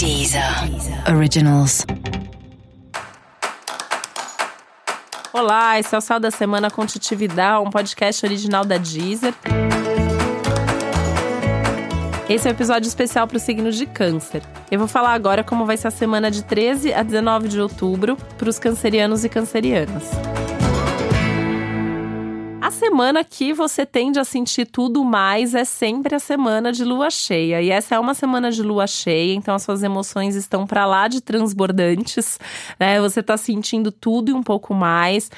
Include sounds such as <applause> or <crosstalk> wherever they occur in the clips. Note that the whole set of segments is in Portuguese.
Deezer Originals. Olá, esse é o Sal da Semana com Titividade, um podcast original da Deezer. Esse é um episódio especial para o signo de Câncer. Eu vou falar agora como vai ser a semana de 13 a 19 de outubro para os cancerianos e cancerianas. Semana que você tende a sentir tudo mais é sempre a semana de lua cheia. E essa é uma semana de lua cheia, então as suas emoções estão para lá de transbordantes, né? Você tá sentindo tudo e um pouco mais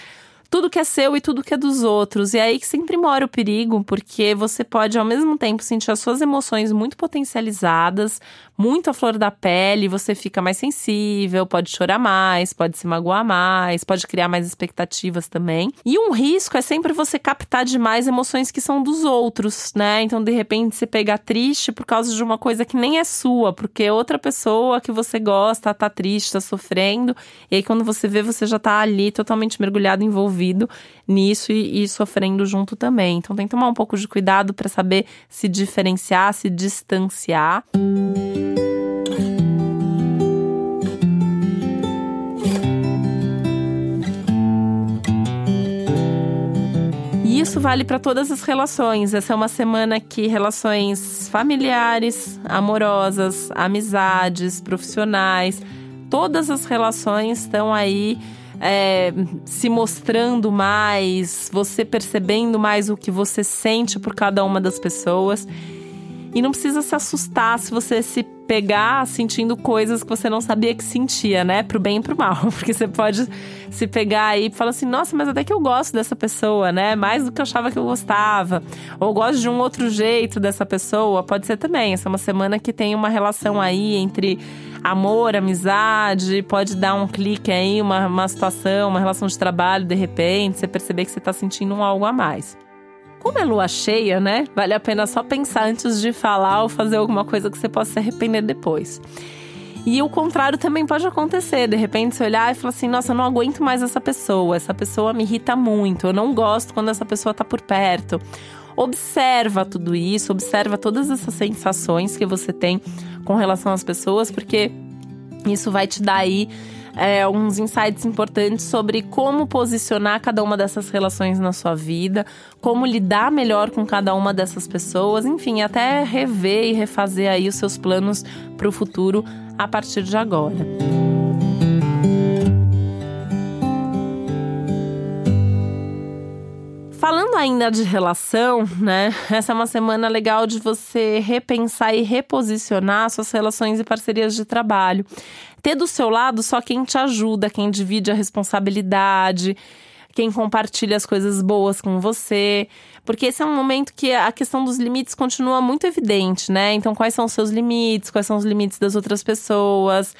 tudo que é seu e tudo que é dos outros. E é aí que sempre mora o perigo, porque você pode ao mesmo tempo sentir as suas emoções muito potencializadas, muito à flor da pele, você fica mais sensível, pode chorar mais, pode se magoar mais, pode criar mais expectativas também. E um risco é sempre você captar demais emoções que são dos outros, né? Então, de repente, você pegar triste por causa de uma coisa que nem é sua, porque outra pessoa que você gosta tá triste, tá sofrendo, e aí quando você vê, você já tá ali totalmente mergulhado, envolvido envolvido nisso e, e sofrendo junto também. Então tem que tomar um pouco de cuidado para saber se diferenciar, se distanciar. E isso vale para todas as relações. Essa é uma semana que relações familiares, amorosas, amizades, profissionais, todas as relações estão aí é, se mostrando mais, você percebendo mais o que você sente por cada uma das pessoas. E não precisa se assustar se você se pegar sentindo coisas que você não sabia que sentia, né? Pro bem e pro mal. <laughs> Porque você pode se pegar aí e falar assim: nossa, mas até que eu gosto dessa pessoa, né? Mais do que eu achava que eu gostava. Ou gosto de um outro jeito dessa pessoa. Pode ser também. Essa é uma semana que tem uma relação aí entre amor, amizade, pode dar um clique aí, uma, uma situação, uma relação de trabalho, de repente, você perceber que você está sentindo um algo a mais. Como é lua cheia, né? Vale a pena só pensar antes de falar ou fazer alguma coisa que você possa se arrepender depois. E o contrário também pode acontecer. De repente, você olhar e falar assim: nossa, eu não aguento mais essa pessoa, essa pessoa me irrita muito, eu não gosto quando essa pessoa tá por perto. Observa tudo isso, observa todas essas sensações que você tem com relação às pessoas, porque isso vai te dar aí é, uns insights importantes sobre como posicionar cada uma dessas relações na sua vida, como lidar melhor com cada uma dessas pessoas, enfim, até rever e refazer aí os seus planos para o futuro a partir de agora. Falando ainda de relação, né? Essa é uma semana legal de você repensar e reposicionar suas relações e parcerias de trabalho. Ter do seu lado só quem te ajuda, quem divide a responsabilidade, quem compartilha as coisas boas com você. Porque esse é um momento que a questão dos limites continua muito evidente, né? Então, quais são os seus limites? Quais são os limites das outras pessoas?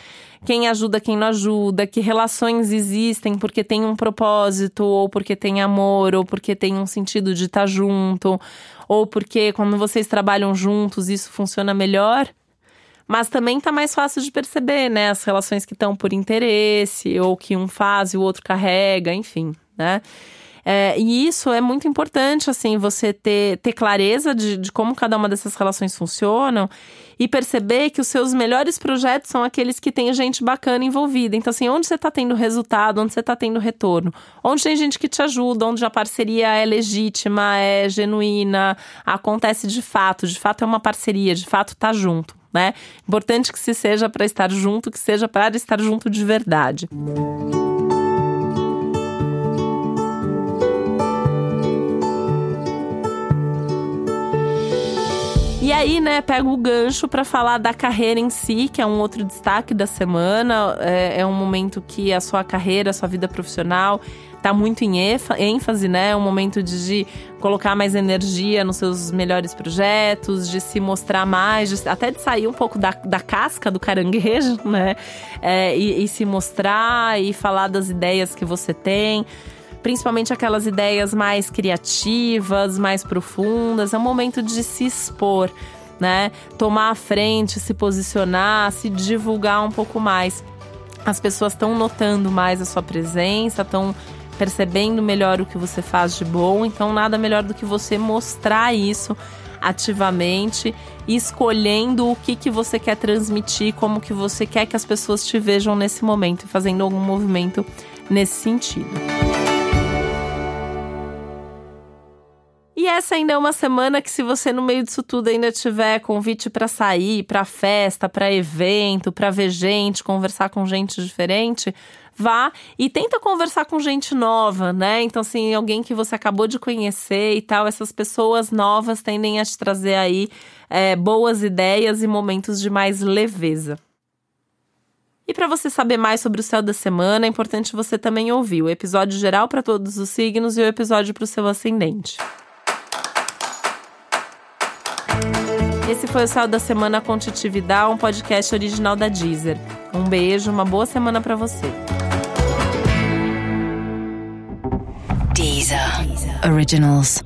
Quem ajuda, quem não ajuda? Que relações existem porque tem um propósito, ou porque tem amor, ou porque tem um sentido de estar junto, ou porque quando vocês trabalham juntos isso funciona melhor? Mas também tá mais fácil de perceber, né? As relações que estão por interesse, ou que um faz e o outro carrega, enfim, né? É, e isso é muito importante, assim, você ter, ter clareza de, de como cada uma dessas relações funcionam e perceber que os seus melhores projetos são aqueles que tem gente bacana envolvida. Então, assim, onde você está tendo resultado, onde você está tendo retorno, onde tem gente que te ajuda, onde a parceria é legítima, é genuína, acontece de fato, de fato é uma parceria, de fato tá junto. Né? Importante que se seja para estar junto, que seja para estar junto de verdade. E aí, né, pego o gancho para falar da carreira em si, que é um outro destaque da semana. É, é um momento que a sua carreira, a sua vida profissional tá muito em ênfase, né? É um momento de, de, colocar mais energia nos seus melhores projetos, de se mostrar mais, de, até de sair um pouco da, da casca do caranguejo, <laughs> né? É, e, e se mostrar e falar das ideias que você tem principalmente aquelas ideias mais criativas, mais profundas. É um momento de se expor, né? Tomar a frente, se posicionar, se divulgar um pouco mais. As pessoas estão notando mais a sua presença, estão percebendo melhor o que você faz de bom, então nada melhor do que você mostrar isso ativamente escolhendo o que, que você quer transmitir, como que você quer que as pessoas te vejam nesse momento fazendo algum movimento nesse sentido. Essa ainda é uma semana que, se você no meio disso tudo ainda tiver convite para sair, para festa, para evento, para ver gente, conversar com gente diferente, vá e tenta conversar com gente nova, né? Então, assim, alguém que você acabou de conhecer e tal, essas pessoas novas tendem a te trazer aí é, boas ideias e momentos de mais leveza. E para você saber mais sobre o céu da semana, é importante você também ouvir o episódio geral para todos os signos e o episódio para o seu ascendente. Esse foi o Céu da Semana com Titividade, um podcast original da Deezer. Um beijo, uma boa semana para você. Deezer. Originals.